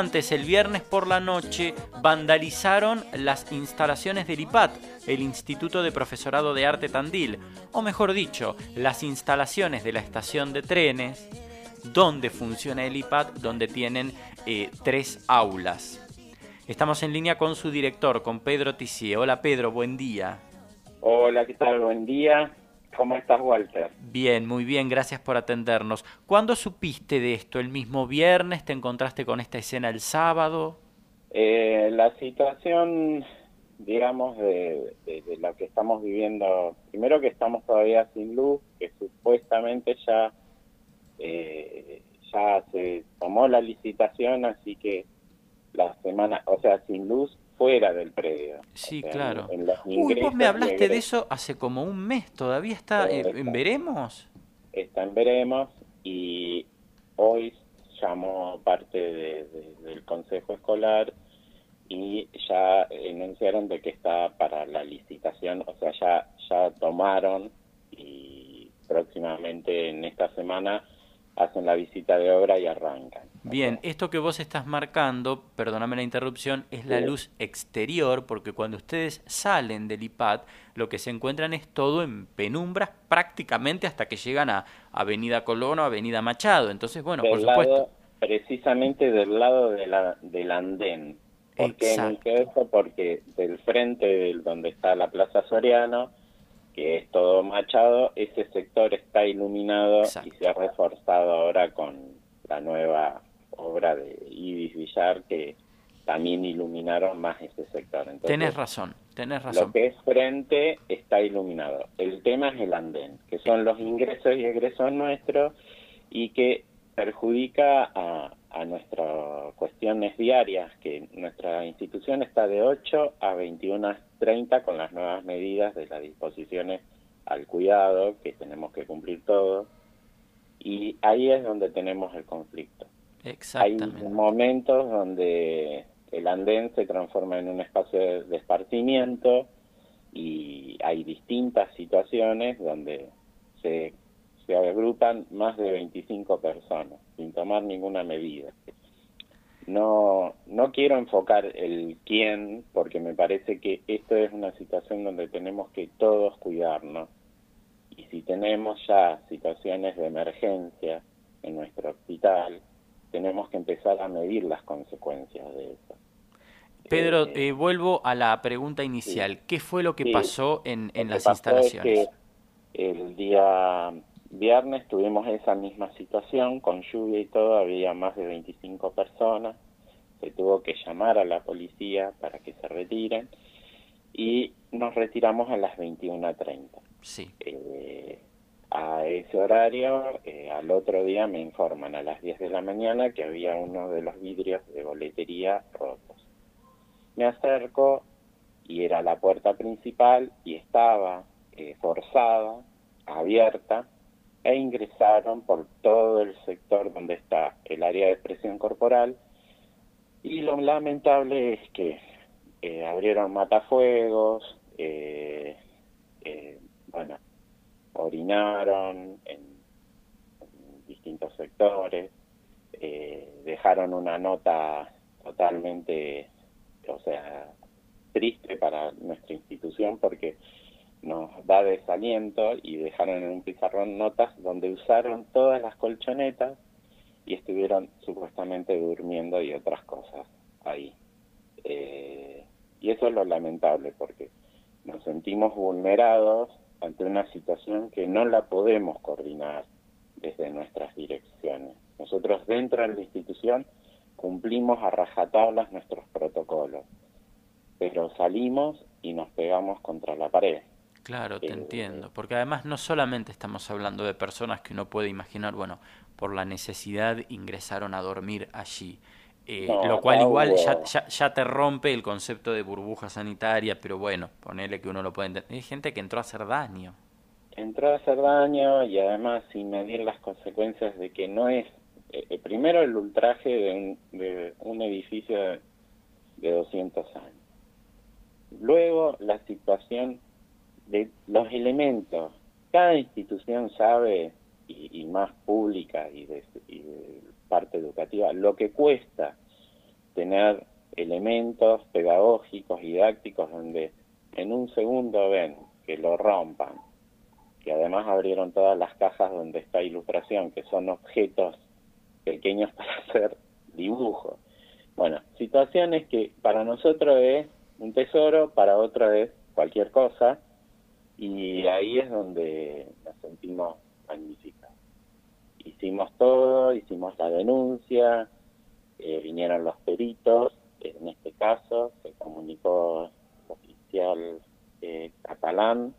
Antes, el viernes por la noche, vandalizaron las instalaciones del IPAT, el Instituto de Profesorado de Arte Tandil, o mejor dicho, las instalaciones de la estación de trenes, donde funciona el IPAT, donde tienen eh, tres aulas. Estamos en línea con su director, con Pedro Tissier. Hola Pedro, buen día. Hola, ¿qué tal? Buen día. ¿Cómo estás, Walter? Bien, muy bien, gracias por atendernos. ¿Cuándo supiste de esto? ¿El mismo viernes? ¿Te encontraste con esta escena el sábado? Eh, la situación, digamos, de, lo que estamos viviendo, primero que estamos todavía sin luz, que supuestamente ya, eh, ya se tomó la licitación, así que la semana, o sea, sin luz fuera del predio. Sí, claro. Uy, vos me hablaste de eso hace como un mes, ¿todavía está, en Veremos? Está en Veremos y hoy llamó parte del Consejo Escolar y ya enunciaron de que está para la licitación, o sea, ya, ya tomaron y próximamente en esta semana hacen la visita de obra y arrancan. Bien, esto que vos estás marcando, perdóname la interrupción, es la luz exterior, porque cuando ustedes salen del IPAD, lo que se encuentran es todo en penumbras prácticamente hasta que llegan a Avenida Colón o Avenida Machado. Entonces, bueno, por supuesto. precisamente del lado de la, del andén. ¿Por qué eso? Porque del frente del, donde está la Plaza Soriano, todo machado, ese sector está iluminado y se ha reforzado ahora con la nueva obra de Ibis Villar que también iluminaron más ese sector. Entonces, tenés razón, tenés razón. Lo que es frente está iluminado. El tema es el andén, que son los ingresos y egresos nuestros y que perjudica a, a nuestras cuestiones diarias, que nuestra institución está de 8 a 21.30 con las nuevas medidas de las disposiciones al cuidado que tenemos que cumplir todos. Y ahí es donde tenemos el conflicto. Exactamente. Hay momentos donde el andén se transforma en un espacio de esparcimiento y hay distintas situaciones donde se se agrupan más de 25 personas sin tomar ninguna medida. No, no quiero enfocar el quién porque me parece que esto es una situación donde tenemos que todos cuidarnos. Y si tenemos ya situaciones de emergencia en nuestro hospital, tenemos que empezar a medir las consecuencias de eso. Pedro, eh, eh, vuelvo a la pregunta inicial. ¿Qué fue lo que pasó en, en las instalaciones? el día Viernes tuvimos esa misma situación, con lluvia y todo, había más de 25 personas, se tuvo que llamar a la policía para que se retiren y nos retiramos a las 21.30. Sí. Eh, a ese horario, eh, al otro día me informan a las 10 de la mañana que había uno de los vidrios de boletería rotos. Me acerco y era la puerta principal y estaba eh, forzada, abierta, e ingresaron por todo el sector donde está el área de expresión corporal y lo lamentable es que eh, abrieron matafuegos, eh, eh, bueno, orinaron en, distintos sectores, dejaron una nota totalmente, o sea, triste para nuestra institución porque nos da desaliento y dejaron en un pizarrón notas donde usaron todas las colchonetas y estuvieron supuestamente durmiendo y otras cosas ahí. Eh, y eso es lo lamentable porque nos sentimos vulnerados ante una situación que no la podemos coordinar desde nuestras direcciones. Nosotros dentro de la institución cumplimos a rajatablas nuestros protocolos, pero salimos y nos pegamos contra la pared. Claro, te eh, entiendo, porque además no solamente estamos hablando de personas que uno puede imaginar, bueno, por la necesidad ingresaron a dormir allí, eh, lo cual igual ya, ya, te rompe el concepto de burbuja sanitaria, pero bueno, ponele que uno lo puede entender. Hay gente que entró a hacer daño. Entró a hacer daño y además sin medir las consecuencias de que no es, eh, primero el ultraje de un, de un edificio de, de 200 años. Luego la situación de los elementos. Cada institución sabe, y, más pública y de, parte educativa, lo que cuesta tener elementos pedagógicos, didácticos, donde en un segundo ven que lo rompan, que además abrieron todas las cajas donde está ilustración, que son objetos pequeños para hacer dibujos. Bueno, situaciones que para nosotros es un tesoro, para otro es cualquier cosa, y ahí es donde nos sentimos magníficos. Hicimos todo, hicimos la denuncia, eh, vinieron los peritos, en este caso se comunicó el oficial eh, catalán,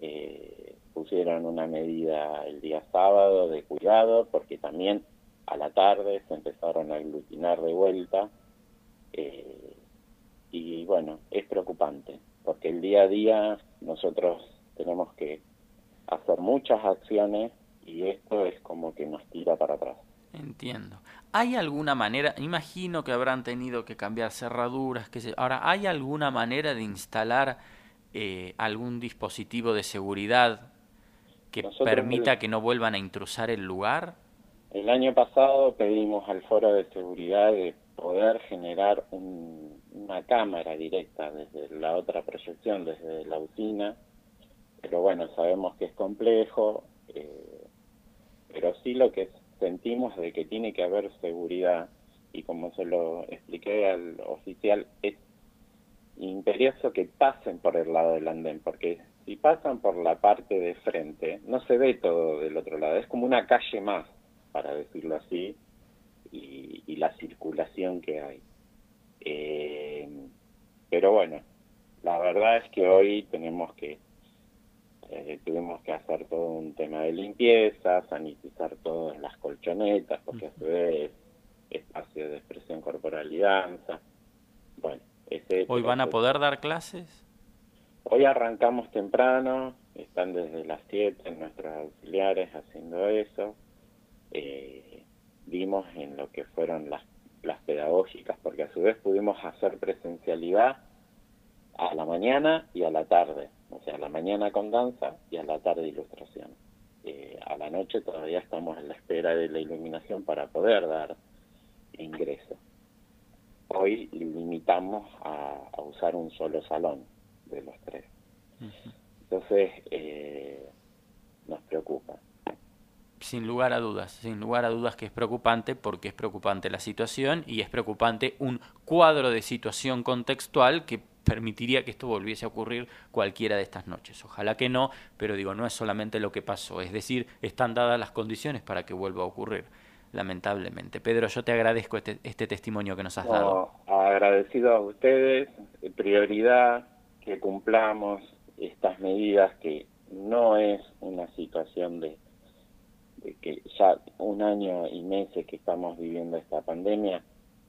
eh, pusieron una medida el día sábado de cuidado porque también a la tarde se empezaron a aglutinar de vuelta eh, y bueno, es preocupante porque el día a día nosotros tenemos que hacer muchas acciones y esto es como que nos tira para atrás. Entiendo. ¿Hay alguna manera, imagino que habrán tenido que cambiar cerraduras, que se, ahora, ¿hay alguna manera de instalar eh, algún dispositivo de seguridad que permita que no vuelvan a intrusar el lugar? El año pasado pedimos al foro de seguridad de poder generar una cámara directa desde la otra proyección, desde la usina, pero bueno, sabemos que es complejo, eh, pero sí lo que sentimos de que tiene que haber seguridad y como se lo expliqué al oficial, es imperioso que pasen por el lado del andén, porque si pasan por la parte de frente, no se ve todo del otro lado, es como una calle más para decirlo así, y, la circulación que hay. Eh, pero bueno, la verdad es que hoy tenemos que eh, tuvimos que hacer todo un tema de limpieza, sanitizar todas las colchonetas, porque a su vez espacio de expresión corporal y danza. Bueno, ese ¿Hoy van a poder dar clases? Hoy arrancamos temprano, están desde las 7 nuestros auxiliares haciendo eso eh, vimos en lo que fueron las, las pedagógicas, porque a su vez pudimos hacer presencialidad a la mañana y a la tarde, o sea, a la mañana con danza y a la tarde ilustración. Eh, a la noche todavía estamos en la espera de la iluminación para poder dar ingreso. Hoy limitamos a, usar un solo salón de los tres. Entonces, eh, nos preocupa. Sin lugar a dudas, sin lugar a dudas que es preocupante porque es preocupante la situación y es preocupante un cuadro de situación contextual que permitiría que esto volviese a ocurrir cualquiera de estas noches. Ojalá que no, pero digo, no es solamente lo que pasó, es decir, están dadas las condiciones para que vuelva a ocurrir, lamentablemente. Pedro, yo te agradezco este, este testimonio que nos has dado. Agradecido a ustedes, prioridad que cumplamos estas medidas que no es una situación de que ya un año y meses que estamos viviendo esta pandemia,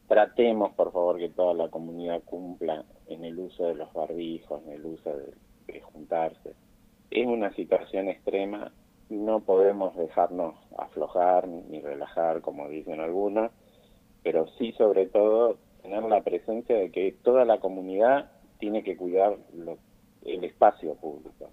tratemos por favor que toda la comunidad cumpla en el uso de los barbijos, en el uso de, juntarse. Es una situación extrema, no podemos dejarnos aflojar ni relajar, como dicen algunos, pero sí sobre todo tener la presencia de que toda la comunidad tiene que cuidar el espacio público.